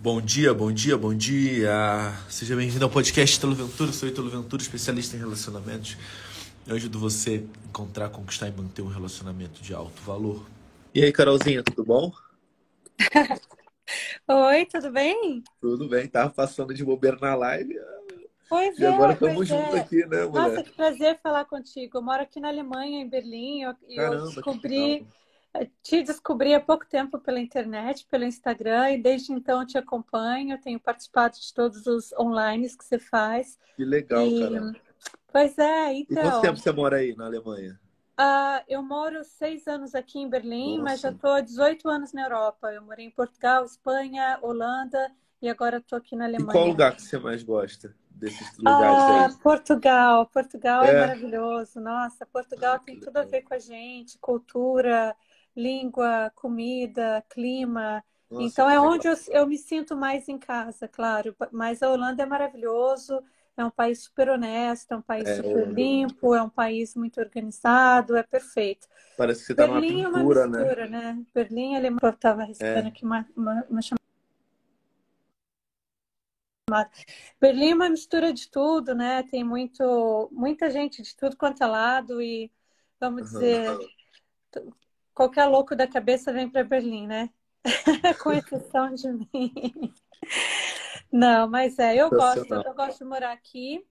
Bom dia, bom dia, bom dia. Seja bem-vindo ao podcast Italo Ventura. Sou Italo Ventura, especialista em relacionamentos. Eu ajudo você a encontrar, conquistar e manter um relacionamento de alto valor. E aí, Carolzinha, tudo bom? Oi, tudo bem? Tudo bem, tava passando de bobeira na live. Pois E é, agora estamos juntos é. aqui, né, Nossa, mulher? que prazer falar contigo. Eu moro aqui na Alemanha, em Berlim, e eu, eu Caramba, que descobri, te descobri há pouco tempo pela internet, pelo Instagram, e desde então eu te acompanho, tenho participado de todos os online que você faz. Que legal, E, Carol. pois é, E quanto então, tempo você mora aí na Alemanha? ah, eu moro seis anos aqui em Berlim, mas já Nossa. estou há 18 anos na Europa. Eu morei em Portugal, Espanha, Holanda, e agora estou aqui na E qual Alemanha. lugar que você mais gosta desses lugares Ah, aí? Portugal. Portugal é É. maravilhoso. Nossa, Portugal Ah, tem tudo a ver com a gente, cultura, língua, comida, clima. Nossa, Então é legal. onde eu, eu me sinto mais em casa, claro. Mas a Holanda é maravilhoso, é um país super honesto, é um país É, super limpo, é um país muito organizado, é perfeito. parece que você tá numa Berlim é uma pintura, né? mistura, né? Berlim, ele... eu estava recebendo É. aqui uma, uma, uma chamada. Berlim é uma mistura de tudo, né? Tem muito, muita gente de tudo quanto é lado e, vamos Aham. dizer, qualquer louco da cabeça vem para Berlim, né? Com exceção de mim. Não, mas é, eu gosto, eu gosto de morar aqui.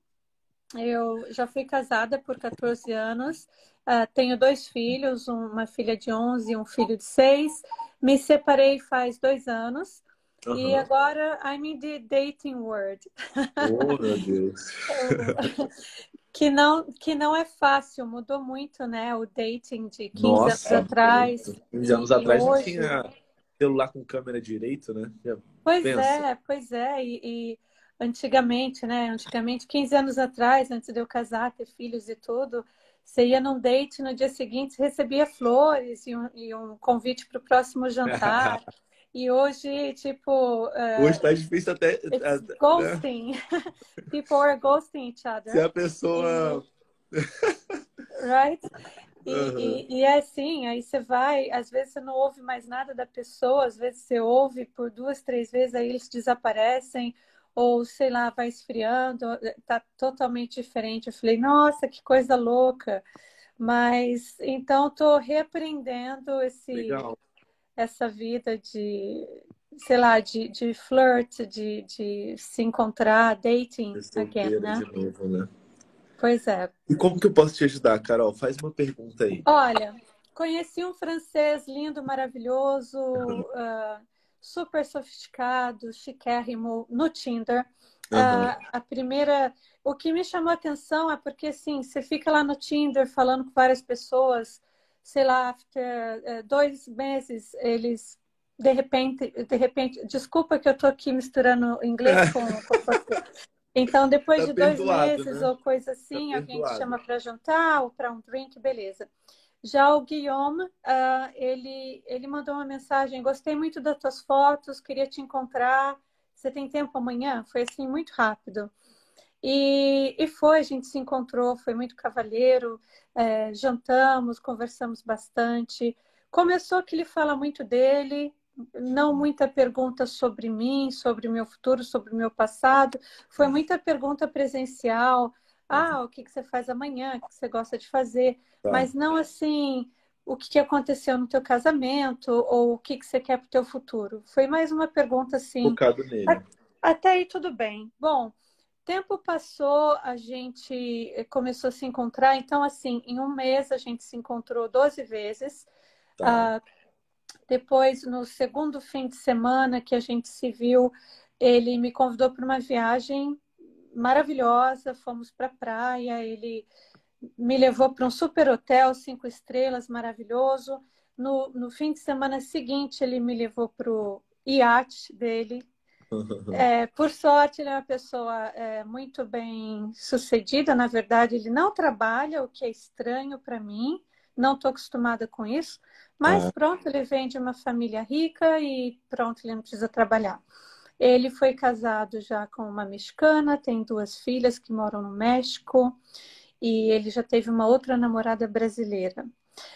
Eu já fui casada por 14 anos, ah, tenho dois filhos, uma filha de 11 e um filho de 6. Me separei faz dois anos e Aham. agora I'm in the dating world. Oh, meu Deus. Que não, que não é fácil, mudou muito, né? O dating de 15 anos Nossa, atrás. muito. 15 anos E atrás não hoje- tinha celular com câmera direito, né? Já Pois pensa. é, pois é. E, e antigamente, né? Antigamente, 15 anos atrás, antes de eu casar, ter filhos e tudo, você ia num date, no dia seguinte recebia flores e um, e um convite para o próximo jantar. E hoje, tipo, eh, Hoje tá difícil até. né? ghosting. People are ghosting each Se other. a pessoa. Right? E, Aham. e, e é assim, aí você vai, às vezes você não ouve mais nada da pessoa, às vezes você ouve por duas, três vezes, aí eles desaparecem, ou sei lá, vai esfriando, tá totalmente diferente. Eu falei, nossa, que coisa louca. Mas então tô reaprendendo esse, Legal. Essa vida de, sei lá, de, de flirt, de, de se encontrar, dating again, né? de novo, né? Pois é. E como que eu posso te ajudar, Carol? Faz uma pergunta aí. Olha, conheci um francês lindo, maravilhoso, ah, super sofisticado, chiquérrimo no Tinder. Ah, a primeira, o que me chamou a atenção é porque assim, você fica lá no Tinder falando com várias pessoas, sei lá, after eh, dois meses, eles de repente, de repente, desculpa que eu tô aqui misturando inglês com, com português. Então, depois Tá de dois meses né? ou coisa assim, Tá alguém te chama para jantar ou para um drink, beleza. Já o Guillaume, ah, ele, ele mandou uma mensagem: Gostei muito das tuas fotos, queria te encontrar. Você tem tempo amanhã? Foi assim, muito rápido. E, e foi, a gente se encontrou, foi muito cavalheiro, eh, jantamos, conversamos bastante. Começou que ele fala muito dele, não muita pergunta sobre mim, sobre o meu futuro, sobre o meu passado. Foi muita pergunta presencial. Ah, o que que você faz amanhã? O que você gosta de fazer? Tá. Mas não assim, o que, que aconteceu no teu casamento ou o que, que você quer para o teu futuro. Foi mais uma pergunta assim. Focado nele. Até aí tudo bem. Bom, tempo passou, a gente começou a se encontrar. Então, assim, em um mês a gente se encontrou 12 vezes. Tá. Uh, depois, no segundo fim de semana que a gente se viu, ele me convidou para uma viagem maravilhosa. Fomos para a praia, ele me levou para um super hotel, cinco estrelas, maravilhoso. No, no fim de semana seguinte, ele me levou para o iate dele. É, por sorte, ele é uma pessoa é, muito bem sucedida. Na verdade, ele não trabalha, o que é estranho para mim. Não estou acostumada com isso. Mas pronto, ele vem de uma família rica e pronto, ele não precisa trabalhar. Ele foi casado já com uma mexicana, tem duas filhas que moram no México e ele já teve uma outra namorada brasileira.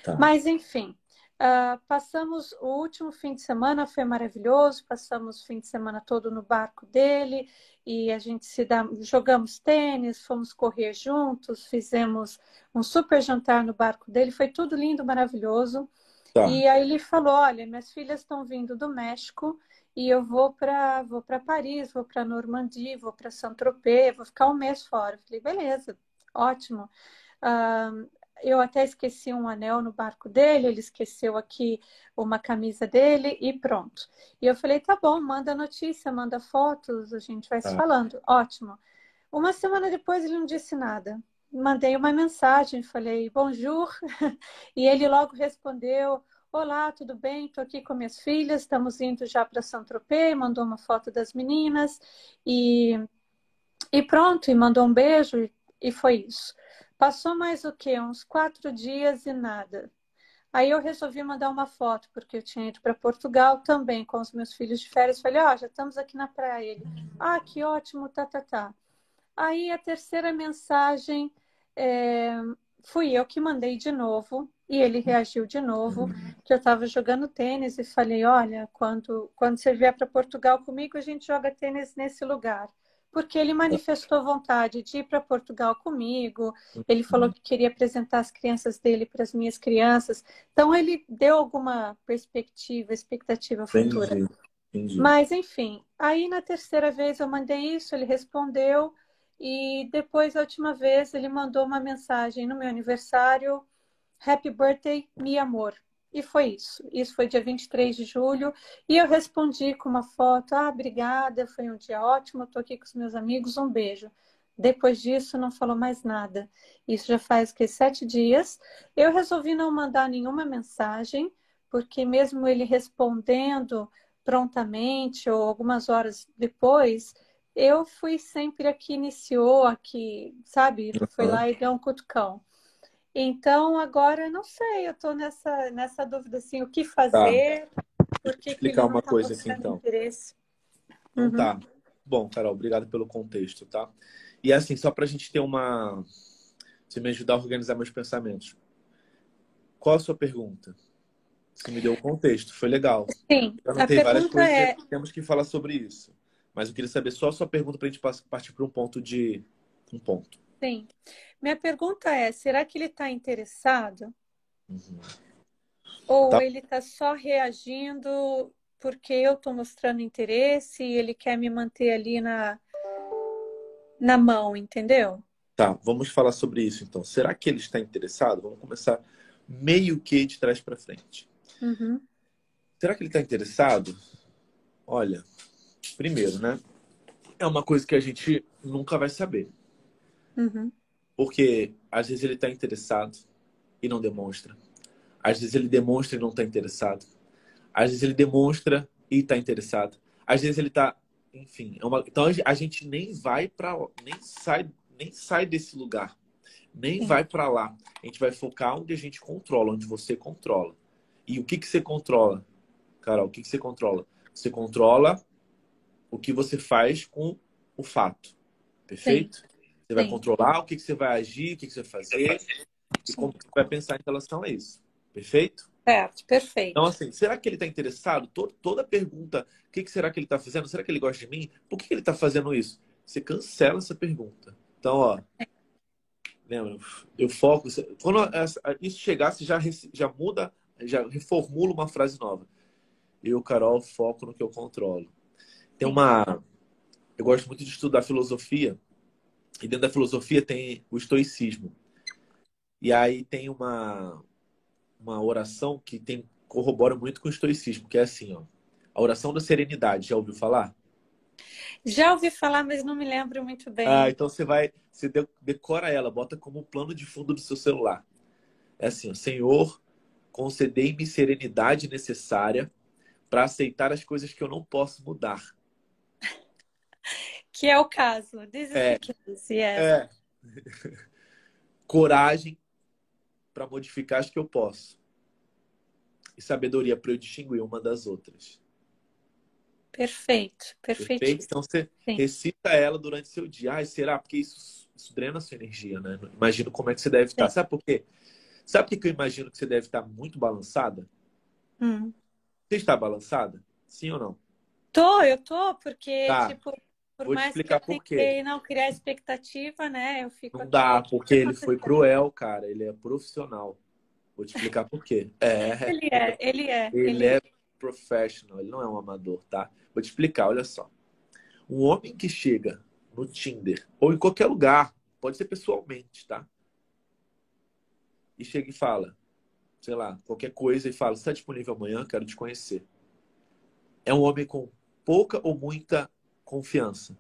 Tá. Mas, enfim, uh, passamos o último fim de semana, foi maravilhoso, passamos o fim de semana todo no barco dele e a gente se dá, jogamos tênis, fomos correr juntos, fizemos um super jantar no barco dele, foi tudo lindo, maravilhoso. Tá. E aí ele falou: Olha, minhas filhas estão vindo do México e eu vou para vou para Paris, vou para Normandie, vou para Saint-Tropez, vou ficar um mês fora. Eu falei: Beleza, ótimo. Uh, eu até esqueci um anel no barco dele, ele esqueceu aqui uma camisa dele e pronto. E eu falei: Tá bom, manda notícia, manda fotos, a gente vai se Tá. falando. Ótimo. Uma semana depois ele não disse nada. Mandei uma mensagem, falei bonjour, e ele logo respondeu: Olá, tudo bem? Estou aqui com minhas filhas, estamos indo já para Saint-Tropez. Mandou uma foto das meninas e, e pronto, e mandou um beijo e, e foi isso. Passou mais o quê? Uns quatro dias e nada. Aí eu resolvi mandar uma foto, porque eu tinha ido para Portugal também com os meus filhos de férias. Falei, ó, já estamos aqui na praia. Ele, ah, que ótimo, tá, tá, tá. Aí a terceira mensagem é, fui eu que mandei de novo e ele reagiu de novo que eu estava jogando tênis e falei, olha, quando quando você vier para Portugal comigo a gente joga tênis nesse lugar. Porque ele manifestou vontade de ir para Portugal comigo. Ele falou que queria apresentar as crianças dele para as minhas crianças. Então ele deu alguma perspectiva, expectativa futura. Entendi. Entendi. Mas, enfim, aí na terceira vez eu mandei isso, ele respondeu, e depois, a última vez, ele mandou uma mensagem no meu aniversário: Happy birthday, mi amor. E foi isso. Isso foi dia 23 de julho. E eu respondi com uma foto: Ah, obrigada, foi um dia ótimo, estou aqui com os meus amigos, um beijo. Depois disso, não falou mais nada. Isso já faz que sete dias. Eu resolvi não mandar nenhuma mensagem, porque mesmo ele respondendo prontamente ou algumas horas depois, eu fui sempre a que iniciou, a que, sabe, foi lá e deu um cutucão. Então, agora, não sei, eu tô nessa, nessa dúvida, assim, o que fazer, por que que explicar não uma tá coisa aqui, então. interesse. Então Uhum. tá. Bom, Carol, obrigado pelo contexto, tá? E assim, só pra gente ter uma. Você me ajudar a organizar meus pensamentos. Qual a sua pergunta? Você me deu o contexto, foi legal. Sim, Eu a pergunta coisas é, que temos que falar sobre isso. Mas eu queria saber só a sua pergunta pra gente pass- partir para um ponto de. Um ponto. Sim, minha pergunta é, será que ele está interessado? Uhum. Ou Tá. ele está só reagindo porque eu estou mostrando interesse e ele quer me manter ali na, na mão, entendeu? Tá, vamos falar sobre isso então. Será que ele está interessado? Vamos começar meio que de trás para frente. Uhum. Será que ele está interessado? Olha, primeiro, né? É uma coisa que a gente nunca vai saber. Uhum. Porque às vezes ele está interessado e não demonstra. Às vezes ele demonstra e não está interessado. Às vezes ele demonstra e está interessado. Às vezes ele está, enfim, é uma... então a gente nem vai para, nem sai, nem sai desse lugar, nem Sim. vai para lá. A gente vai focar onde a gente controla, onde você controla. E o que que você controla, Carol? O que que você controla? Você controla o que você faz com o fato, perfeito? Você vai Sim. controlar o que que você vai agir, o que que você vai fazer e como você vai pensar em relação a isso, perfeito? Certo, perfeito. Então, assim, será que ele está interessado? To- Toda pergunta, o que, que será que ele está fazendo? Será que ele gosta de mim? Por que, que ele está fazendo isso? Você cancela essa pergunta. Então, ó, Lembra? Eu foco. Quando isso chegar, você já, já muda, já reformula uma frase nova. Eu, Carol, foco no que eu controlo. Tem uma. Eu gosto muito de estudar filosofia. E dentro da filosofia tem o estoicismo. E aí tem uma, uma oração que tem corrobora muito com o estoicismo, que é assim, ó. A oração da serenidade, já ouviu falar? Já ouvi falar, mas não me lembro muito bem. Ah, então você vai, você decora ela, bota como plano de fundo do seu celular. É assim, ó, Senhor, concedei-me serenidade necessária para aceitar as coisas que eu não posso mudar. Que é o caso. This é, is é. Coragem para modificar as que eu posso. E sabedoria para eu distinguir uma das outras. Perfeito, perfeito. Perfeito? Então você Sim. recita ela durante seu dia. Ai, será? Porque isso, isso drena a sua energia, né? Imagino como é que você deve estar. Sim. Sabe por quê? Sabe por que eu imagino que você deve estar muito balançada? Hum. Você está balançada? Sim ou não? Tô, eu tô, porque, tá. tipo, por Vou mais explicar que eu por quê. não criar expectativa, né? Eu fico Não dá, porque ele foi cruel, cara. Ele é profissional. Vou te explicar por quê. É. Ele é, ele é. Ele, ele é professional, ele não é um amador, tá? Vou te explicar, olha só. Um homem que chega no Tinder ou em qualquer lugar, pode ser pessoalmente, tá? E chega e fala, sei lá, qualquer coisa e fala: está disponível amanhã? Quero te conhecer. É um homem com pouca ou muita confiança.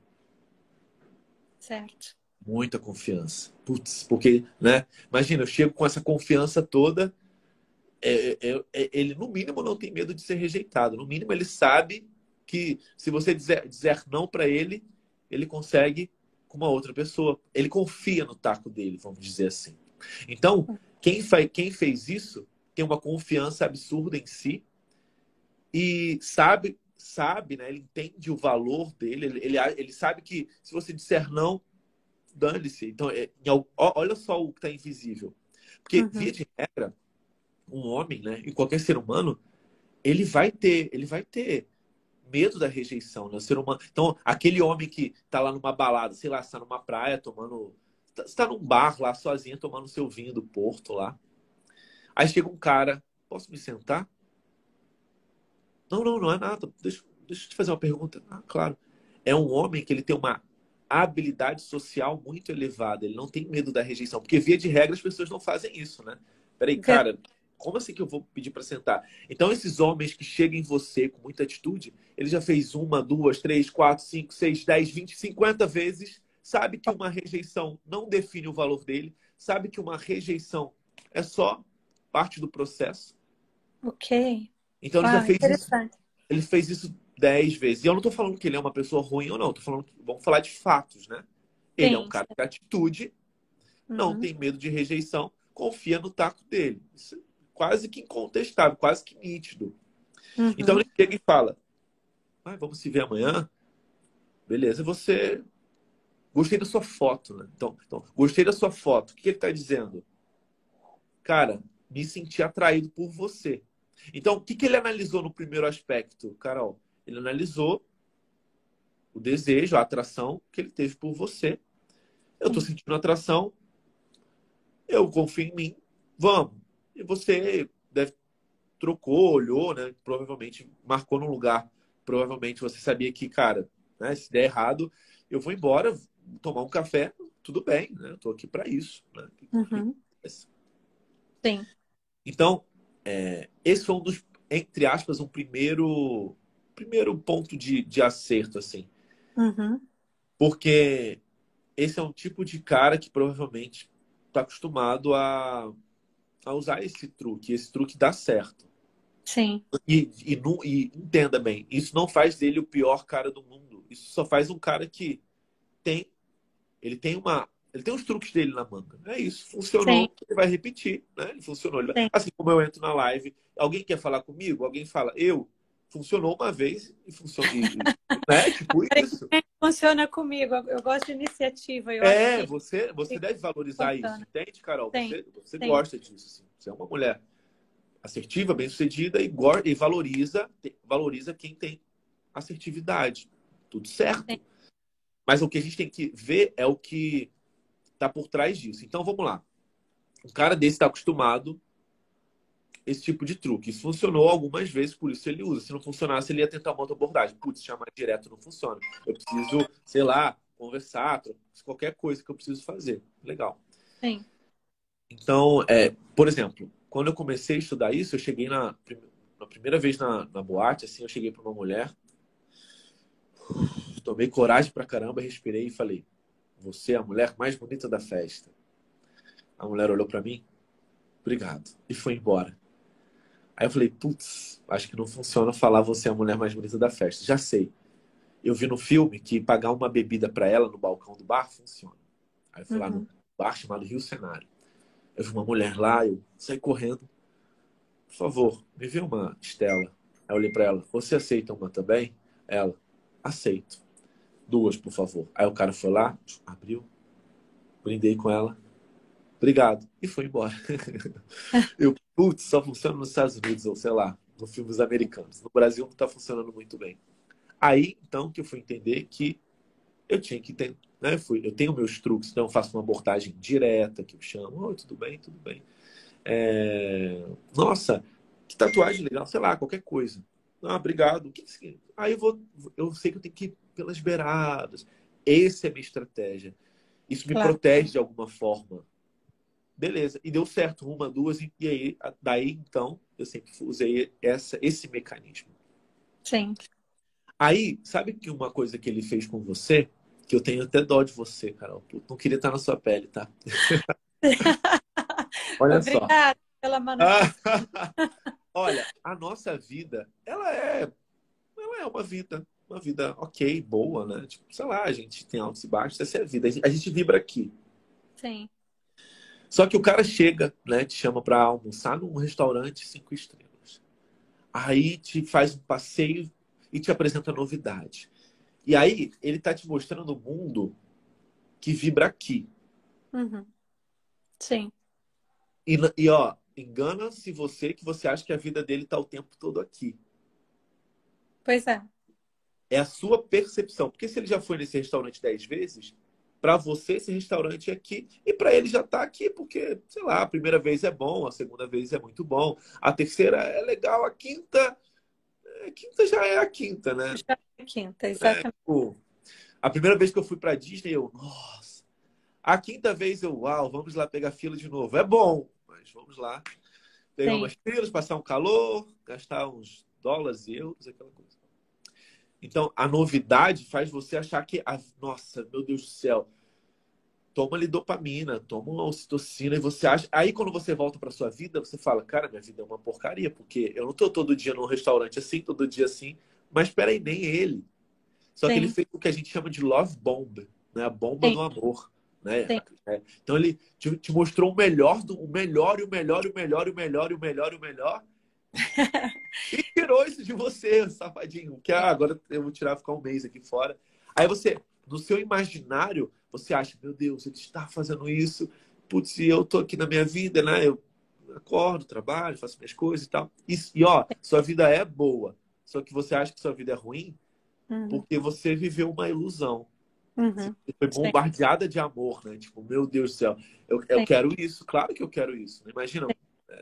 Certo. Muita confiança. Putz, porque, né? Imagina, eu chego com essa confiança toda. É, é, é, ele, no mínimo, não tem medo de ser rejeitado. No mínimo, ele sabe que se você dizer, dizer não para ele, ele consegue com uma outra pessoa. Ele confia no taco dele, vamos dizer assim. Então, quem, faz, quem fez isso tem uma confiança absurda em si e sabe, sabe, né? Ele entende o valor dele, ele, ele, ele sabe que se você disser não, dane-se. Então, é, olha só o que está invisível. Porque, uhum. via de regra, um homem, né, e qualquer ser humano, ele vai ter, ele vai ter medo da rejeição, né? O ser humano. Então, aquele homem que está lá numa balada, sei lá, está numa praia tomando. está num bar lá sozinho, tomando seu vinho do Porto lá. Aí chega um cara, posso me sentar? Não, não, não é nada. Deixa, deixa eu te fazer uma pergunta. Ah, claro. É um homem que ele tem uma habilidade social muito elevada. Ele não tem medo da rejeição. Porque, via de regra, as pessoas não fazem isso, né? Peraí, cara, como assim que eu vou pedir para sentar? Então, esses homens que chegam em você com muita atitude, ele já fez uma, duas, três, quatro, cinco, seis, dez, vinte, cinquenta vezes, sabe que uma rejeição não define o valor dele, sabe que uma rejeição é só parte do processo. Ok. Então ele ah, já fez isso. Ele fez isso dez vezes. E eu não estou falando que ele é uma pessoa ruim ou não. Estou falando que vamos falar de fatos, né? Ele Sim. é um cara de atitude, não uhum. tem medo de rejeição, confia no taco dele. Isso é quase que incontestável, quase que nítido. Uhum. Então ele chega e fala: ah, vamos se ver amanhã. Beleza, você. Gostei da sua foto, né? Então, então gostei da sua foto. O que ele está dizendo? Cara, me senti atraído por você. Então, o que, que ele analisou no primeiro aspecto, Carol? Ele analisou o desejo, a atração que ele teve por você. Eu estou sentindo atração, eu confio em mim, vamos. E você deve trocou, olhou, né? Provavelmente marcou num lugar. Provavelmente você sabia que, cara, né, se der errado, eu vou embora, tomar um café, tudo bem, né? Eu tô aqui para isso. Né? Uhum. Sim. Então, é, esse foi um dos, entre aspas, um primeiro, primeiro ponto de, de acerto, assim. Uhum. Porque esse é um tipo de cara que provavelmente está acostumado a, a usar esse truque. Esse truque dá certo. Sim. E, e, e, entenda bem, isso não faz dele o pior cara do mundo. Isso só faz um cara que tem. Ele tem uma ele tem os truques dele na manga. É isso. Funcionou, Sim. ele vai repetir. Né? Ele funcionou. Ele vai... Assim como eu entro na live, alguém quer falar comigo? Alguém fala, eu. Funcionou uma vez e funciona. né? Tipo isso. Funciona comigo. Eu gosto de iniciativa. é, você, você deve valorizar funciona. isso. Entende, Carol? Sim. Você, você gosta disso. Assim. Você é uma mulher assertiva, bem-sucedida e, e valoriza, valoriza quem tem assertividade. Tudo certo. Sim. Mas o que a gente tem que ver é o que tá por trás disso. Então vamos lá. Um cara desse está acostumado esse tipo de truque. Isso funcionou algumas vezes, por isso ele usa. Se não funcionasse, ele ia tentar uma outra abordagem. Putz, chamar direto não funciona. Eu preciso, sei lá, conversar, qualquer coisa que eu preciso fazer. Legal. Sim. Então, é, por exemplo, quando eu comecei a estudar isso, eu cheguei na, na primeira vez na, na boate, assim, eu cheguei para uma mulher, tomei coragem pra caramba, respirei e falei: Você é a mulher mais bonita da festa. A mulher olhou para mim, obrigado, e foi embora. Aí eu falei, putz, acho que não funciona falar você é a mulher mais bonita da festa. Já sei. Eu vi no filme que pagar uma bebida para ela no balcão do bar funciona. Aí eu fui uhum. lá no uhum. bar chamado Rio Cenário. Eu vi uma mulher lá, eu saí correndo. Por favor, me vê uma Estela. Aí eu olhei para ela, você aceita uma também? Ela, aceito. Duas, por favor. Aí o cara foi lá, abriu, brindei com ela. Obrigado. E foi embora. eu, putz, só funciona nos Estados Unidos, ou sei lá, nos filmes americanos. No Brasil não está funcionando muito bem. Aí, então, que eu fui entender que eu tinha que ter, né? Eu, fui, eu tenho meus truques, então eu faço uma abordagem direta, que eu chamo, oi, tudo bem, tudo bem. É... Nossa, que tatuagem legal, sei lá, qualquer coisa. Ah, obrigado. Aí eu vou, eu sei que eu tenho que ir pelas beiradas. Essa é a minha estratégia. Isso me claro. protege de alguma forma. Beleza. E deu certo uma, duas, e aí, daí então, eu sempre usei essa, esse mecanismo. Sim. Aí, sabe que uma coisa que ele fez com você, que eu tenho até dó de você, Carol. Não queria estar na sua pele, tá? Olha Obrigada só. pela manutenção. Olha, a nossa vida, ela é, ela é uma vida, uma vida ok, boa, né? Tipo, sei lá, a gente tem altos e baixos, essa é a vida. A gente vibra aqui. Sim. Só que o cara chega, né, te chama para almoçar num restaurante cinco estrelas. Aí te faz um passeio e te apresenta novidade. E aí ele tá te mostrando o mundo que vibra aqui. Uhum. Sim. E, e ó, engana-se você que você acha que a vida dele tá o tempo todo aqui. Pois é. É a sua percepção. Porque se ele já foi nesse restaurante dez vezes, para você esse restaurante aqui e para ele já está aqui porque sei lá a primeira vez é bom a segunda vez é muito bom a terceira é legal a quinta a quinta já é a quinta né já é a quinta exatamente é, a primeira vez que eu fui para Disney eu nossa a quinta vez eu uau vamos lá pegar fila de novo é bom vamos lá pegar Sim. umas filas passar um calor gastar uns dólares e euros aquela coisa então, a novidade faz você achar que, ah, nossa, meu Deus do céu, toma ali dopamina, toma uma ocitocina e você acha. Aí, quando você volta para sua vida, você fala, cara, minha vida é uma porcaria, porque eu não tô todo dia num restaurante assim, todo dia assim, mas peraí, nem ele. Só Sim. que ele fez o que a gente chama de love bomb, né? A bomba Sim. do amor. Né? É. Então ele te, te, mostrou o melhor do o melhor e o melhor e o melhor e o melhor e o melhor e o melhor e tirou isso de você, safadinho. Que ah, agora eu vou tirar, ficar um mês aqui fora. Aí você, no seu imaginário, você acha, meu Deus, ele está fazendo isso. Putz, eu tô aqui na minha vida, né? Eu acordo, trabalho, faço minhas coisas e tal. E, e ó, sua vida é boa. Só que você acha que sua vida é ruim uhum. porque você viveu uma ilusão. Uhum. Você foi bombardeada Sim. de amor, né? Tipo, meu Deus do céu, eu, eu quero isso. Claro que eu quero isso. Né? Imagina,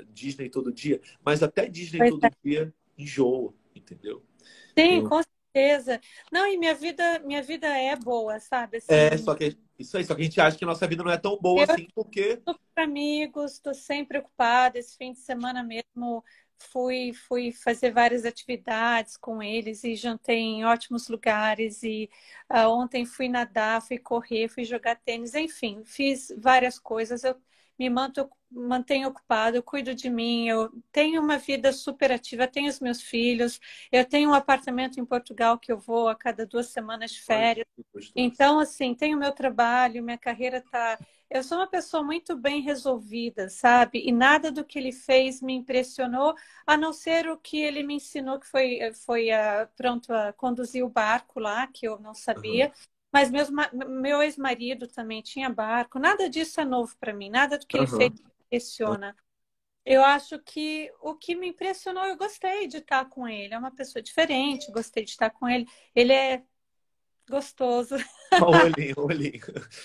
Disney todo dia, mas até Disney pois todo é. dia enjoa, entendeu? Sim, eu... com certeza. Não, e minha vida, minha vida é boa, sabe? Assim, é, só que isso aí, só que a gente acha que a nossa vida não é tão boa eu assim, porque. Com amigos, estou sempre ocupada. Esse fim de semana mesmo fui, fui fazer várias atividades com eles e jantei em ótimos lugares. E uh, ontem fui nadar, fui correr, fui jogar tênis, enfim, fiz várias coisas. Eu me manto, mantenho ocupado, eu cuido de mim, eu tenho uma vida super ativa, tenho os meus filhos, eu tenho um apartamento em Portugal que eu vou a cada duas semanas de férias. Então, assim, tenho meu trabalho, minha carreira está. Eu sou uma pessoa muito bem resolvida, sabe? E nada do que ele fez me impressionou, a não ser o que ele me ensinou, que foi, foi uh, pronto a conduzir o barco lá, que eu não sabia. Uhum. Mas meu, meu ex-marido também tinha barco. Nada disso é novo para mim. Nada do que ele fez me impressiona. Eu acho que o que me impressionou, eu gostei de estar com ele. É uma pessoa diferente, gostei de estar com ele. Ele é gostoso. O olhinho, o olhinho.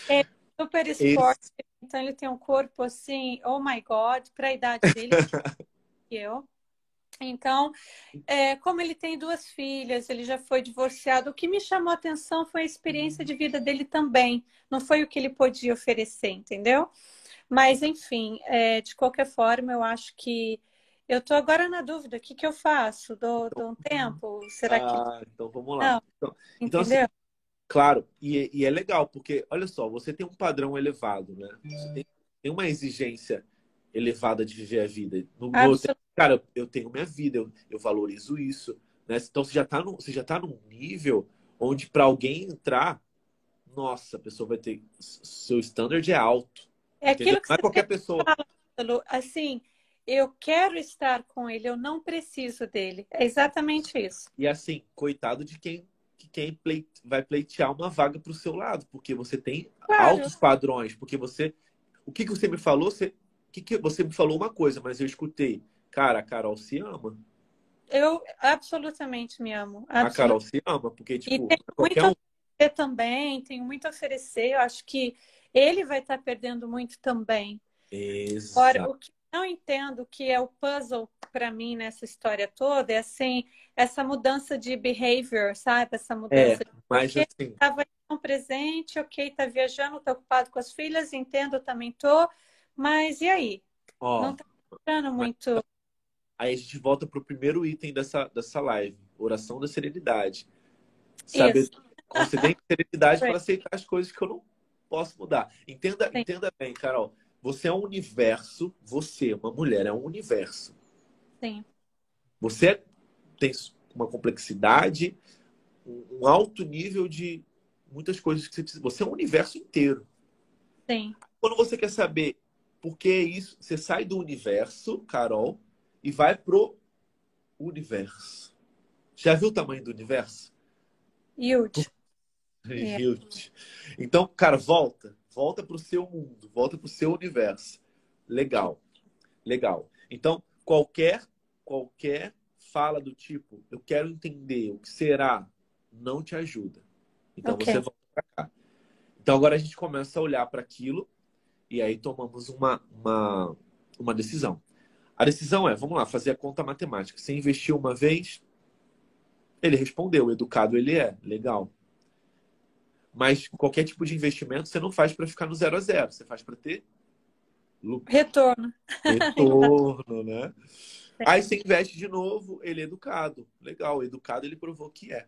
É super esporte, então ele tem um corpo assim, oh my God, para a idade dele, que eu. Então, é, como ele tem duas filhas, ele já foi divorciado, o que me chamou a atenção foi a experiência de vida dele também. Não foi o que ele podia oferecer, entendeu? Mas, enfim, é, de qualquer forma, eu acho que eu estou agora na dúvida, o que, que eu faço? Dou, dou um tempo? Será Ah, que. então vamos lá. Não, Então, então, assim, entendeu? Claro, e, e é legal, porque, olha só, você tem um padrão elevado, né? Você tem, tem uma exigência elevada de viver a vida. No, no, Absolutamente. cara, eu tenho minha vida, eu, eu valorizo isso, né? Então você já tá num, você já tá num nível onde para alguém entrar, nossa, a pessoa vai ter. Seu standard é alto. É Entendeu? aquilo que Não é você qualquer pessoa. falou, assim, eu quero estar com ele, eu não preciso dele. É exatamente isso. E assim, coitado de quem, que quem vai pleitear uma vaga pro seu lado, porque você tem Claro. altos padrões, porque você. O que, que você me falou? Você, o que, que você me falou uma coisa, mas eu escutei. Cara, a Carol se ama. Eu absolutamente me amo. A Absolutamente. Carol se ama, porque, E tipo, tem qualquer muito um. a oferecer também, tenho muito a oferecer. Eu acho que ele vai estar perdendo muito também. Agora, Exato. o que não entendo, que é o puzzle para mim nessa história toda, é assim, essa mudança de behavior, sabe? Essa mudança de Mas porque assim, estava tão presente, ok, tá viajando, tá ocupado com as filhas, entendo, eu também tô, mas e aí? ó, Não tá mostrando muito. aí a gente volta pro primeiro item dessa, dessa live: oração da serenidade. Saber Isso. conceder serenidade para aceitar as coisas que eu não posso mudar. Entenda, Sim. entenda bem, Carol. Você é um universo, você, uma mulher, é um universo. Sim, Você tem uma complexidade, um alto nível de muitas coisas que você precisa. Você é um universo inteiro. sim, Quando você quer saber por que isso, você sai do universo, Carol, e vai pro universo. Já viu o tamanho do universo? huge. É. Huge. Então, cara, volta. Volta pro seu mundo. Volta pro seu universo. Legal. Legal. Então, qualquer, qualquer fala do tipo, eu quero entender o que será, não te ajuda. Então, Ok. você volta pra cá. Então, agora a gente começa a olhar para aquilo e aí tomamos uma, uma, uma decisão. A decisão é, vamos lá, fazer a conta matemática. Você investiu uma vez, ele respondeu, educado ele é, legal. Mas qualquer tipo de investimento você não faz para ficar no zero a zero, você faz para ter lucro, Retorno. retorno, né? Aí você investe de novo, ele é educado, legal, educado ele provou que é.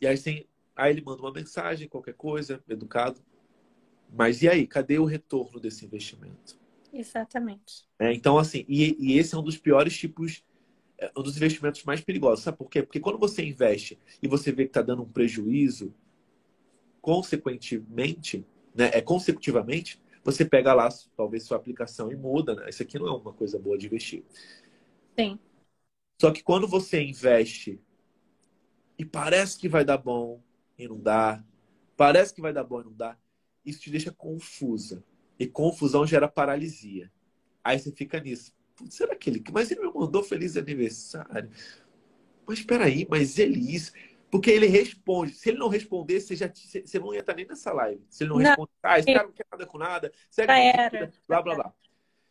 E aí, você, aí ele manda uma mensagem, qualquer coisa, educado. Mas e aí, cadê o retorno desse investimento? Exatamente. É, então, assim, e, e esse é um dos piores tipos, é, um dos investimentos mais perigosos. Sabe por quê? Porque quando você investe e você vê que está dando um prejuízo, consequentemente, né, é consecutivamente, você pega lá, talvez, sua aplicação e muda, né? Isso aqui não é uma coisa boa de investir. Sim. Só que quando você investe e parece que vai dar bom e não dá, parece que vai dar bom e não dá, isso te deixa confusa. E confusão gera paralisia. Aí você fica nisso. Será que ele. Mas ele me mandou feliz aniversário. Mas peraí, mas ele isso. Porque ele responde. Se ele não responder, você, já, você não ia estar nem nessa live. Se ele não, Não. responder, ah, esse cara não quer nada com nada, segue Já a era. blá, blá, blá.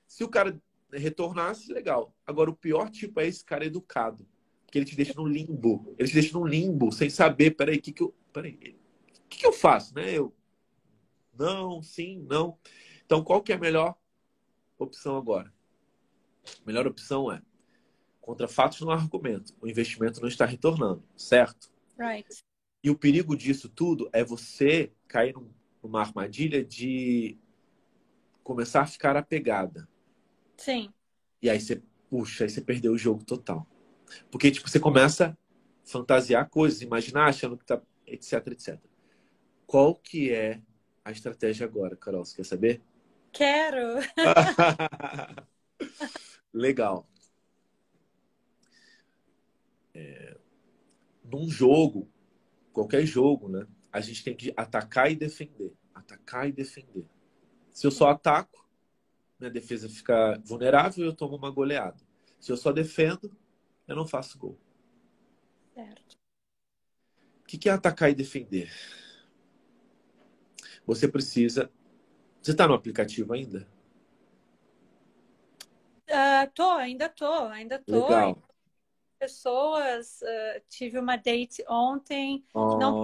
Se o cara retornasse, legal. Agora, o pior tipo é esse cara educado. Que ele te deixa no limbo. Ele te deixa no limbo, sem saber, peraí, o que, que eu. Peraí, o que, que eu faço, né? Eu. Não, sim, não. Então, qual que é a melhor opção agora? A melhor opção é contra fatos no argumento. O investimento não está retornando, certo? Right. E o perigo disso tudo é você cair num- numa armadilha de começar a ficar apegada. Sim. E aí você, puxa, aí você perdeu o jogo total. Porque, tipo, você começa a fantasiar coisas, imaginar, achando que tá, etc, etc. Qual que é a estratégia agora, Carol? Você quer saber? Quero. Legal. É, num jogo, qualquer jogo, né? A gente tem que atacar e defender. Atacar e defender. Se eu só ataco, minha defesa fica vulnerável e eu tomo uma goleada. Se eu só defendo, eu não faço gol. Certo. O que é atacar e defender? você precisa. Você está no aplicativo ainda? Uh, tô, ainda tô, ainda tô. Legal. Pessoas, uh, tive uma date ontem, Oh, não,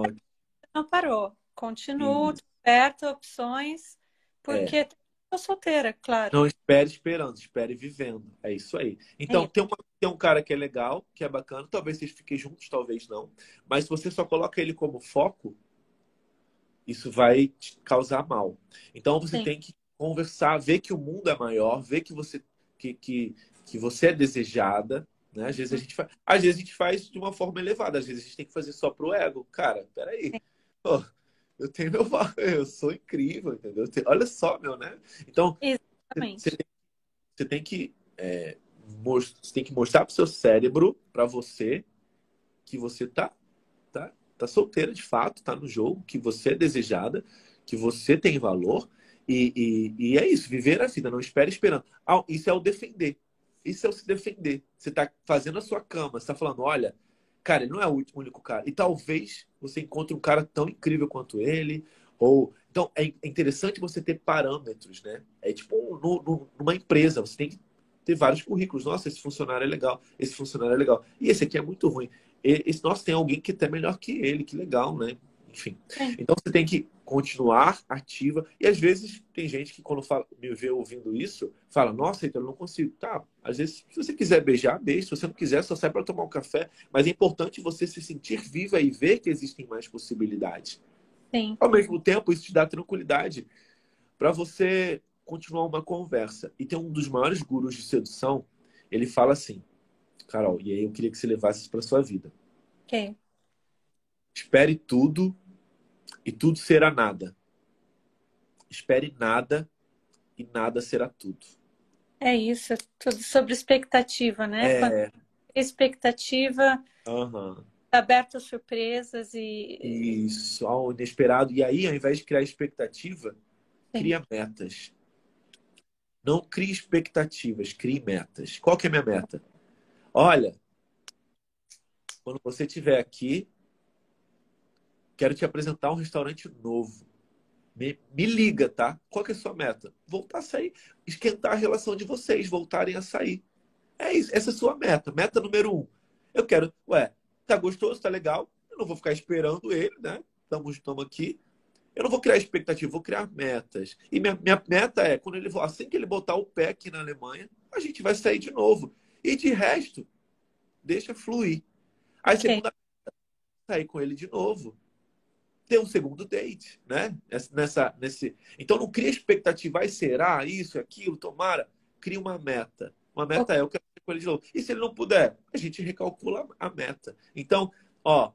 não parou. Continuo Isso. aberta opções, porque tô solteira, claro. Não espere esperando, espere vivendo. É isso aí. Então, É. tem, uma- tem um cara que é legal, que é bacana. Talvez vocês fiquem juntos, talvez não. Mas se você só coloca ele como foco, isso vai te causar mal. Então, você Sim. tem que conversar, ver que o mundo é maior, ver que você, que, que, que você é desejada. Né? Às vezes a gente faz, às vezes a gente faz de uma forma elevada, às vezes a gente tem que fazer só pro ego. Cara, peraí. Pô, eu tenho meu valor, eu sou incrível, entendeu? Eu tenho- Olha só, meu, né? Então, Exatamente. você tem, você tem que é, você tem que mostrar pro seu cérebro, para você, que você tá, tá, tá solteira de fato, tá no jogo, que você é desejada, que você tem valor. E, e, e é isso, viver a vida, não espere esperando. Ah, isso é o defender. Isso é o se defender. Você tá fazendo a sua cama, você tá falando, olha, cara, ele não é o único cara. E talvez você encontre um cara tão incrível quanto ele, ou então é interessante você ter parâmetros, né? É tipo um- no- no- numa empresa, você tem que ter vários currículos. Nossa, esse funcionário é legal, esse funcionário é legal. E esse aqui é muito ruim. E- Esse, nossa, tem alguém que é até melhor que ele, que legal, né? Enfim. Sim. Então você tem que continuar ativa. E às vezes tem gente que quando fala, me vê ouvindo isso, fala, nossa, então eu não consigo. Tá, às vezes, se você quiser beijar, beije. Se você não quiser, só sai para tomar um café. Mas é importante você se sentir viva e ver que existem mais possibilidades. Sim. Ao mesmo tempo, isso te dá tranquilidade para você continuar uma conversa. E tem um dos maiores gurus de sedução, ele fala assim, Carol, e aí eu queria que você levasse isso para sua vida. Ok. Espere tudo e tudo será nada. Espere nada e nada será tudo. É isso, tudo sobre expectativa, né? É, expectativa, tá aberto a surpresas e Isso, ao inesperado. E aí, ao invés de criar expectativa, Sim. cria metas. Não crie expectativas, crie metas. Qual que é a minha meta? Olha, quando você estiver aqui, quero te apresentar um restaurante novo. Me, me liga, tá? Qual que é a sua meta? Voltar a sair, esquentar a relação de vocês, voltarem a sair. É isso, essa é a sua meta. Meta número um. Eu quero, ué, tá gostoso, tá legal. Eu não vou ficar esperando ele, né? Estamos estamos aqui. Eu não vou criar expectativa, vou criar metas. E minha, minha meta é, quando ele assim que ele botar o pé aqui na Alemanha, a gente vai sair de novo. E de resto, deixa fluir. Aí Ok. segunda sair com ele de novo. Ter um segundo date, né? Nessa, nesse... Então não cria expectativa, será isso, aquilo, tomara. Cria uma meta. Uma meta é, sair com ele de novo. E se ele não puder, a gente recalcula a meta. Então, ó,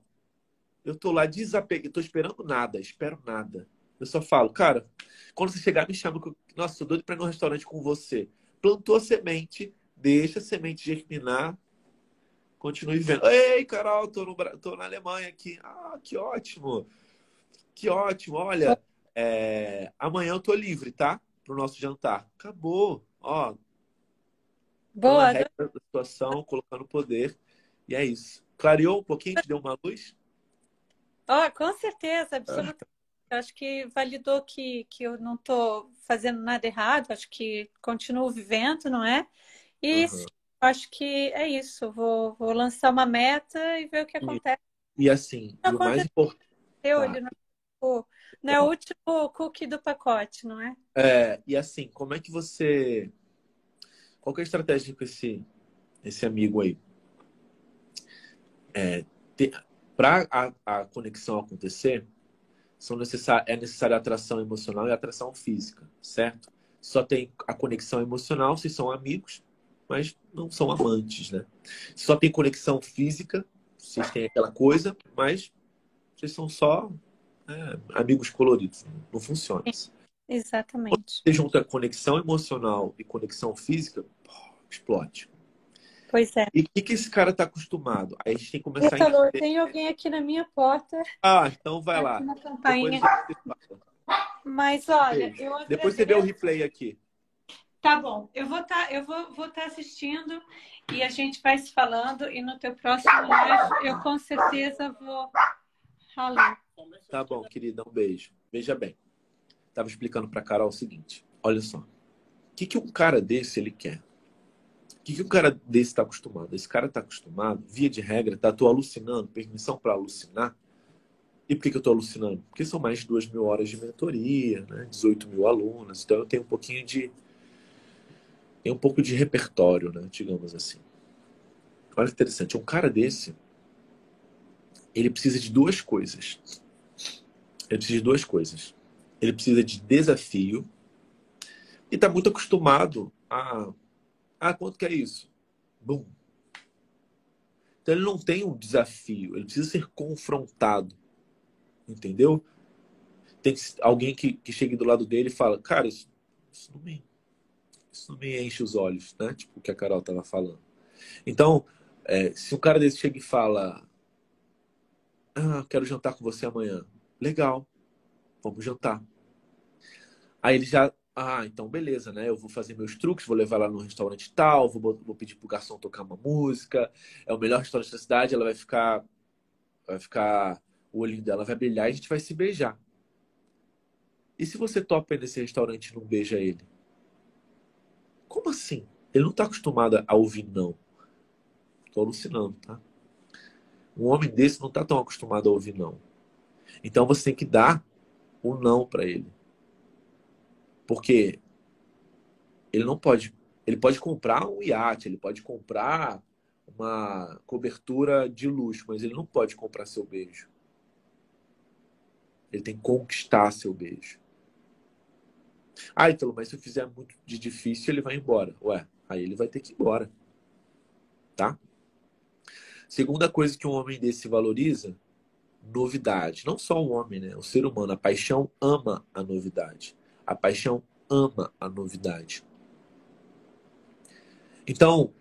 eu tô lá desapegado, tô esperando nada, espero nada. Eu só falo, cara, quando você chegar, me chama. que eu- Nossa, doido pra ir no restaurante com você. Plantou a semente, deixa a semente germinar, continue vivendo. Ei, Carol, tô, no, tô na Alemanha aqui. Ah, que ótimo. Que ótimo. Olha, é, amanhã eu tô livre, tá? Pro nosso jantar. Acabou. Ó, boa, regra da situação, colocando poder. E é isso. Clareou um pouquinho? Te deu uma luz? Ó, com certeza, absolutamente. Eu acho que validou que, que eu não estou fazendo nada errado, acho que continuo vivendo, não é? E sim, acho que é isso. Vou, vou lançar uma meta e ver o que acontece. E assim, e o mais importante. Tá. Ele não é, o, não é o último cookie do pacote, não é? É, e assim, como é que você. Qual que é a estratégia com esse, esse amigo aí? É, Para a, a conexão acontecer, são necessar, é necessária atração emocional e atração física, certo? Só tem a conexão emocional se são amigos, mas não são amantes, né? Só tem conexão física, vocês têm aquela coisa, mas vocês são só é, amigos coloridos. Não funciona isso. Exatamente. Você junta conexão emocional e conexão física, pô, explode. Pois é. E o que, que esse cara tá acostumado? Aí a gente tem que começar a Falou, entender. tem alguém aqui na minha porta, Ah, então vai lá. na campainha. a. Mas olha, eu Depois você vê o replay aqui. Tá bom, eu vou estar eu vou, vou tá assistindo e a gente vai se falando e no teu próximo live eu com certeza vou ralar. Tá bom, querida. Um beijo. Veja bem. estava explicando para Carol o seguinte: olha só, o que, que um cara desse ele quer? O que, que um cara desse está acostumado? Esse cara está acostumado, via de regra, tá? Tô alucinando, permissão para alucinar. E por que, que eu estou alucinando? Porque são mais de 2 mil horas de mentoria, né? 18 mil alunos, então eu tenho um pouquinho de. Tem um pouco de repertório, né? Digamos assim. Olha que interessante. Um cara desse, ele precisa de duas coisas. Ele precisa de duas coisas. Ele precisa de desafio e está muito acostumado a. Ah, quanto que é isso? Bum. Então ele não tem um desafio, ele precisa ser confrontado. Entendeu? Tem alguém que, que chegue do lado dele e fala, cara, isso, isso, não me, isso não me enche os olhos, né? Tipo o que a Carol estava falando. Então, é, se um cara desse chega e fala, ah, quero jantar com você amanhã. Legal, vamos jantar. Aí ele já, ah, então beleza, né? Eu vou fazer meus truques, vou levar lá no restaurante tal, vou, vou pedir pro garçom tocar uma música. É o melhor restaurante da cidade, ela vai ficar, vai ficar o olhinho dela vai brilhar e a gente vai se beijar. E se você topa nesse restaurante e não beija ele? Como assim? Ele não está acostumado a ouvir não. Estou alucinando, tá? Um homem desse não está tão acostumado a ouvir não. Então você tem que dar o um não para ele. Porque ele não pode. Ele pode comprar um iate, ele pode comprar uma cobertura de luxo, mas ele não pode comprar seu beijo. Ele tem que conquistar seu beijo. Ah, então, mas se eu fizer muito de difícil, ele vai embora. Ué, aí ele vai ter que ir embora. Tá? Segunda coisa que um homem desse valoriza, novidade. Não só o homem, né? O ser humano, a paixão ama a novidade. A paixão ama a novidade. Então,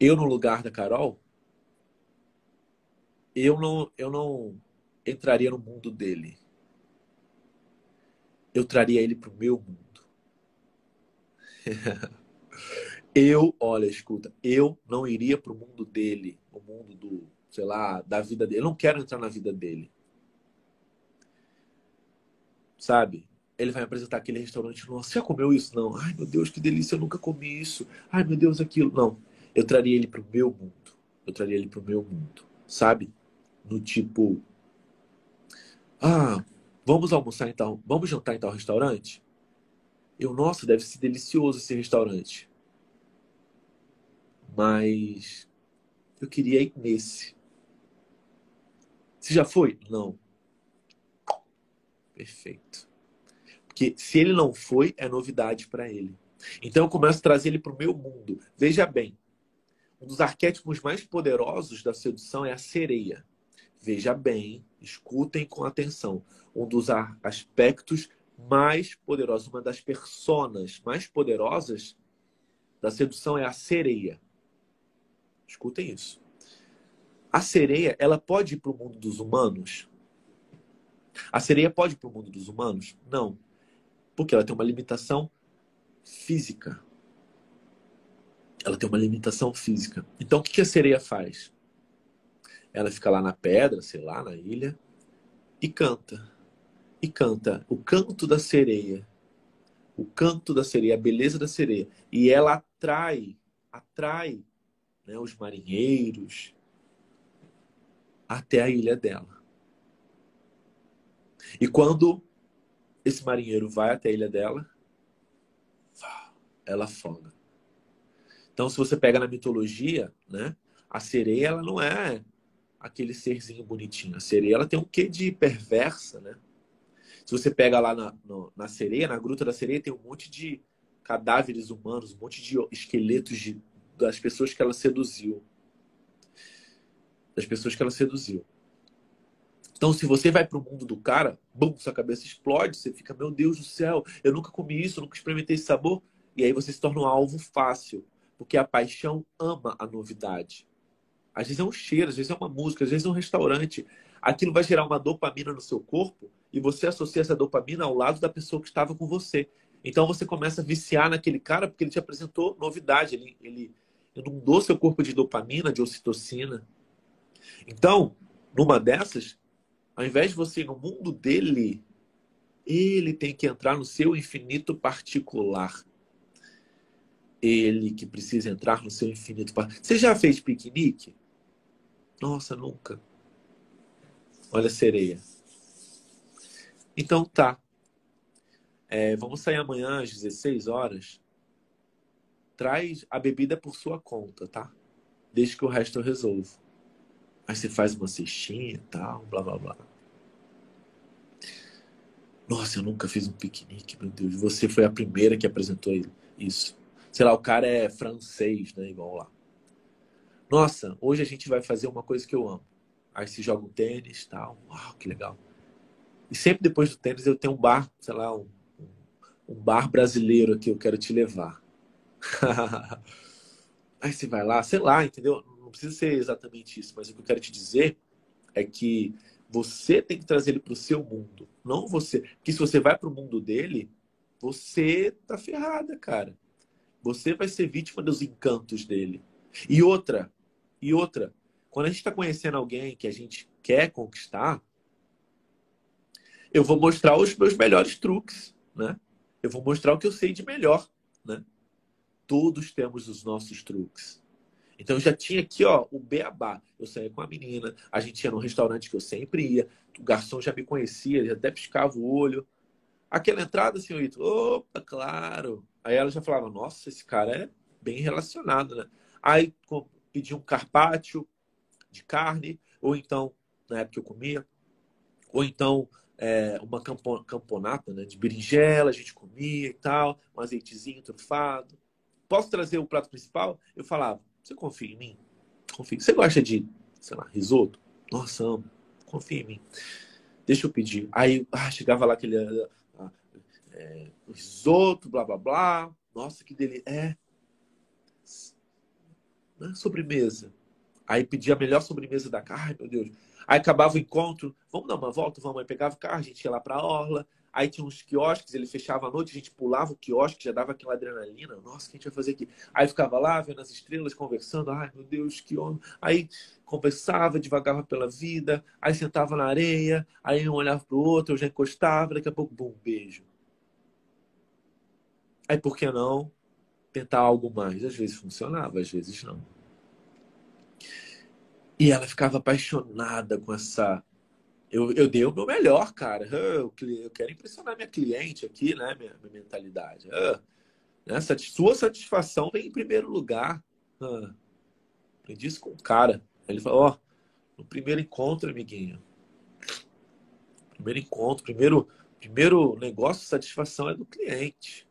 eu no lugar da Carol, eu não, eu não entraria no mundo dele. Eu traria ele para o meu mundo. eu, olha, escuta, eu não iria para o mundo dele, o mundo do, sei lá, da vida dele. Eu não quero entrar na vida dele. Sabe? Ele vai apresentar aquele restaurante. Nossa, você já comeu isso? Não. Ai, meu Deus, que delícia, eu nunca comi isso. Ai, meu Deus, aquilo. Não. Eu traria ele para o meu mundo. Eu traria ele para o meu mundo. Sabe? No tipo, ah, vamos almoçar então, vamos jantar em tal restaurante? Eu, nossa, deve ser delicioso esse restaurante. Mas eu queria ir nesse. Você já foi? Não. Perfeito. Porque se ele não foi, é novidade para ele. Então eu começo a trazer ele para o meu mundo. Veja bem, um dos arquétipos mais poderosos da sedução é a sereia. Veja bem, escutem com atenção. Um dos aspectos mais poderosos, uma das personas mais poderosas da sedução é a sereia. Escutem isso. A sereia, ela pode ir para o mundo dos humanos? A sereia pode ir para o mundo dos humanos? Não. Porque ela tem uma limitação física. Ela tem uma limitação física. Então, o que a sereia faz? Ela fica lá na pedra, sei lá, na ilha, e canta. E canta o canto da sereia. O canto da sereia, a beleza da sereia. E ela atrai, atrai né, os marinheiros até a ilha dela. E quando esse marinheiro vai até a ilha dela, ela afoga. Então, se você pega na mitologia, né, a sereia ela não é aquele serzinho bonitinho. A sereia ela tem um quê de perversa, né? Se você pega lá na, no, na sereia, na gruta da sereia, tem um monte de cadáveres humanos, um monte de esqueletos de, das pessoas que ela seduziu. Das pessoas que ela seduziu. Então, se você vai para o mundo do cara, bum, sua cabeça explode, você fica, meu Deus do céu, eu nunca comi isso, eu nunca experimentei esse sabor. E aí você se torna um alvo fácil, porque a paixão ama a novidade. Às vezes é um cheiro, às vezes é uma música, às vezes é um restaurante. Aquilo vai gerar uma dopamina no seu corpo e você associa essa dopamina ao lado da pessoa que estava com você. Então você começa a viciar naquele cara porque ele te apresentou novidade, ele, ele inundou seu corpo de dopamina, de ocitocina. Então, numa dessas, ao invés de você ir no mundo dele, Ele tem que entrar no seu infinito particular. Ele que precisa entrar no seu infinito particular. Você já fez piquenique? Nossa, nunca. Olha a sereia. Então tá. É, vamos sair amanhã às 16 horas. Traz a bebida por sua conta, tá? Desde que o resto eu resolvo. Aí você faz uma cestinha e tal, blá blá blá. Nossa, eu nunca fiz um piquenique, meu Deus. Você foi a primeira que apresentou isso. Sei lá, o cara é francês, né? Igual lá. Nossa, hoje a gente vai fazer uma coisa que eu amo. Aí se joga um tênis tal. Uau, que legal. E sempre depois do tênis eu tenho um bar, sei lá, um, um bar brasileiro que eu quero te levar. Aí você vai lá, sei lá, entendeu? Precisa ser exatamente isso, mas o que eu quero te dizer é que você tem que trazer ele para o seu mundo, não você. Porque se você vai para o mundo dele, você tá ferrada, cara. Você vai ser vítima dos encantos dele. E outra, e outra, quando a gente está conhecendo alguém que a gente quer conquistar, eu vou mostrar os meus melhores truques, né? Eu vou mostrar o que eu sei de melhor, né? Todos temos os nossos truques. Então eu já tinha aqui, ó, o beabá. Eu saía com a menina, a gente ia num restaurante que eu sempre ia, o garçom já me conhecia, já até piscava o olho. Aquela entrada, senhorito, opa, claro. Aí ela já falava, nossa, esse cara é bem relacionado, né? Aí pedi um carpaccio de carne, ou então, na época eu comia, ou então é, uma camponata né, de berinjela, a gente comia e tal, um azeitezinho trufado. Posso trazer o prato principal? Eu falava, você confia em mim? Confia. Você gosta de, sei lá, risoto? Nossa, amo. Confia em mim. Deixa eu pedir. Aí ah, chegava lá aquele ah, é, risoto, blá blá blá. Nossa, que delícia. É. Né? Sobremesa. Aí pedia a melhor sobremesa da carne, meu Deus. Aí acabava o encontro, vamos dar uma volta, vamos. Aí pegava o carro, a gente ia lá pra orla. Aí tinha uns quiosques, ele fechava à noite, a gente pulava o quiosque, já dava aquela adrenalina. Nossa, o que a gente vai fazer aqui? Aí ficava lá, vendo as estrelas, conversando. Ai, meu Deus, que homem. Aí conversava, devagava pela vida. Aí sentava na areia. Aí um olhava pro outro, eu já encostava. Daqui a pouco, bum, beijo. Aí por que não tentar algo mais? Às vezes funcionava, às vezes não. E ela ficava apaixonada com essa. Eu, eu dei o meu melhor, cara. Eu, eu quero impressionar minha cliente aqui, né? Minha, minha mentalidade. Uh, né? Sua satisfação vem em primeiro lugar. Uh, aprendi isso com o cara. Ele falou: Ó, oh, no primeiro encontro, amiguinho. Primeiro encontro, primeiro, primeiro negócio, satisfação é do cliente.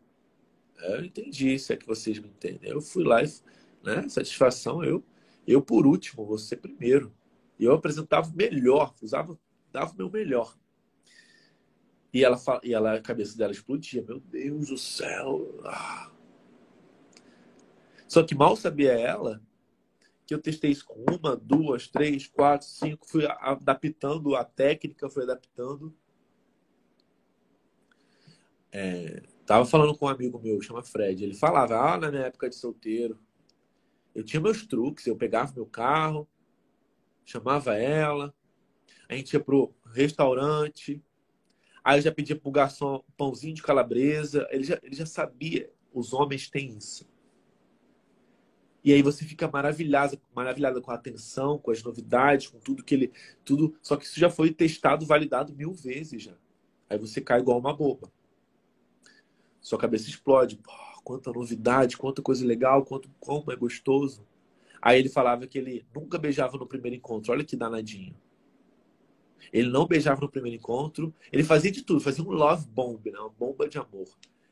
É, eu entendi, se é que vocês me entendem. Eu fui lá e, né? Satisfação, eu eu por último, você primeiro. E eu apresentava melhor, usava, dava o meu melhor. E ela, e ela, a cabeça dela explodia. Meu Deus do céu. Ah. Só que mal sabia ela que eu testei isso com uma, duas, três, quatro, cinco. Fui adaptando a técnica, fui adaptando. É, tava falando com um amigo meu, chama Fred. Ele falava, ah, na minha época de solteiro, eu tinha meus truques, eu pegava meu carro, chamava ela, a gente ia pro restaurante, aí eu já pedia pro garçom pãozinho de calabresa, ele já, ele já sabia, os homens têm isso. E aí você fica maravilhada, maravilhada com a atenção, com as novidades, com tudo que ele. tudo Só que isso já foi testado, validado mil vezes já. Aí você cai igual uma boba. Sua cabeça explode. Pô, quanta novidade, quanta coisa legal, quanto como é gostoso. Aí ele falava que ele nunca beijava no primeiro encontro. Olha que danadinho. Ele não beijava no primeiro encontro. Ele fazia de tudo, fazia um love bomb, né? uma bomba de amor.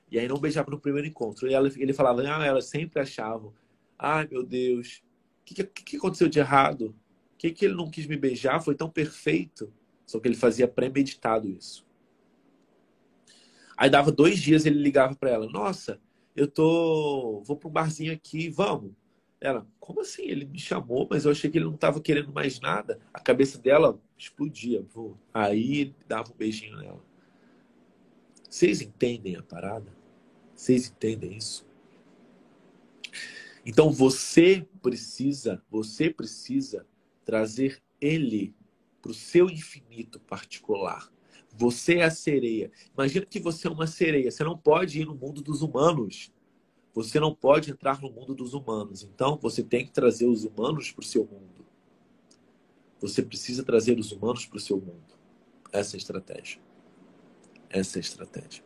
E aí não beijava no primeiro encontro. E ela, ele falava, ah, sempre achavam, ai meu Deus, o que, que, que, aconteceu de errado? O que, que ele não quis me beijar? Foi tão perfeito. Só que ele fazia premeditado isso. Aí dava dois dias ele ligava para ela, nossa, eu tô, vou para um barzinho aqui, vamos. Ela, como assim? Ele me chamou, mas eu achei que ele não estava querendo mais nada. A cabeça dela explodia. Pô. Aí dava um beijinho nela. Vocês entendem a parada? Vocês entendem isso? Então você precisa, você precisa trazer ele para o seu infinito particular. Você é a sereia. Imagina que você é uma sereia. Você não pode ir no mundo dos humanos. Você não pode entrar no mundo dos humanos. Então, você tem que trazer os humanos para o seu mundo. Você precisa trazer os humanos para o seu mundo. Essa é a estratégia. Essa é a estratégia.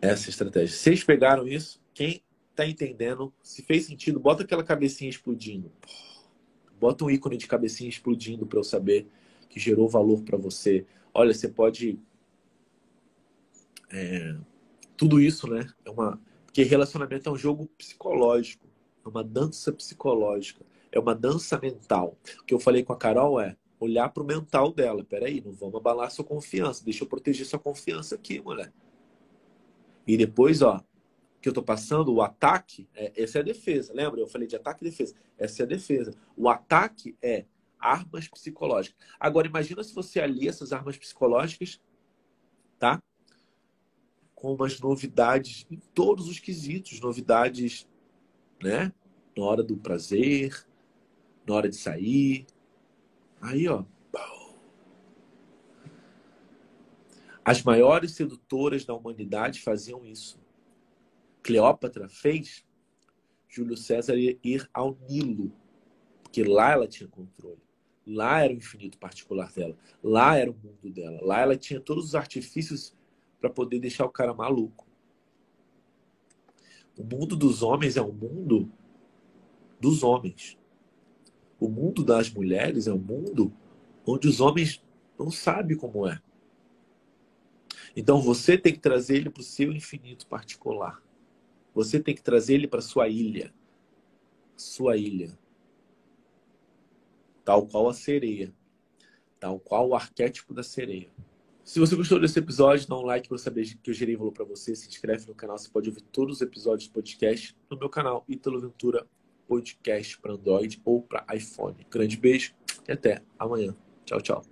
Essa é a estratégia. Vocês pegaram isso? Quem está entendendo? Se fez sentido, bota aquela cabecinha explodindo. Bota um ícone de cabecinha explodindo para eu saber que gerou valor para você. Olha, você pode. É, tudo isso, né? É uma porque relacionamento é um jogo psicológico, é uma dança psicológica, é uma dança mental. O que eu falei com a Carol é olhar para o mental dela. Peraí, não vamos abalar sua confiança. Deixa eu proteger sua confiança aqui, mulher. E depois, ó, que eu tô passando, o ataque, é, essa é a defesa. Lembra? Eu falei de ataque e defesa. Essa é a defesa. O ataque é armas psicológicas. Agora, imagina se você alia essas armas psicológicas, tá? Com umas novidades em todos os quesitos, novidades, né? Na hora do prazer, na hora de sair. Aí, ó. As maiores sedutoras da humanidade faziam isso. Cleópatra fez Júlio César ir ao Nilo, porque lá ela tinha controle. Lá era o infinito particular dela. Lá era o mundo dela. Lá ela tinha todos os artifícios para poder deixar o cara maluco. O mundo dos homens é um mundo dos homens. O mundo das mulheres é um mundo onde os homens não sabem como é. Então você tem que trazer ele para o seu infinito particular. Você tem que trazer ele para sua ilha. Sua ilha. Tal qual a sereia. Tal qual o arquétipo da sereia. Se você gostou desse episódio, dá um like para saber que eu gerei valor para você. Se inscreve no canal, você pode ouvir todos os episódios do podcast no meu canal Ítalo Ventura Podcast para Android ou para iPhone. Grande beijo e até amanhã. Tchau, tchau.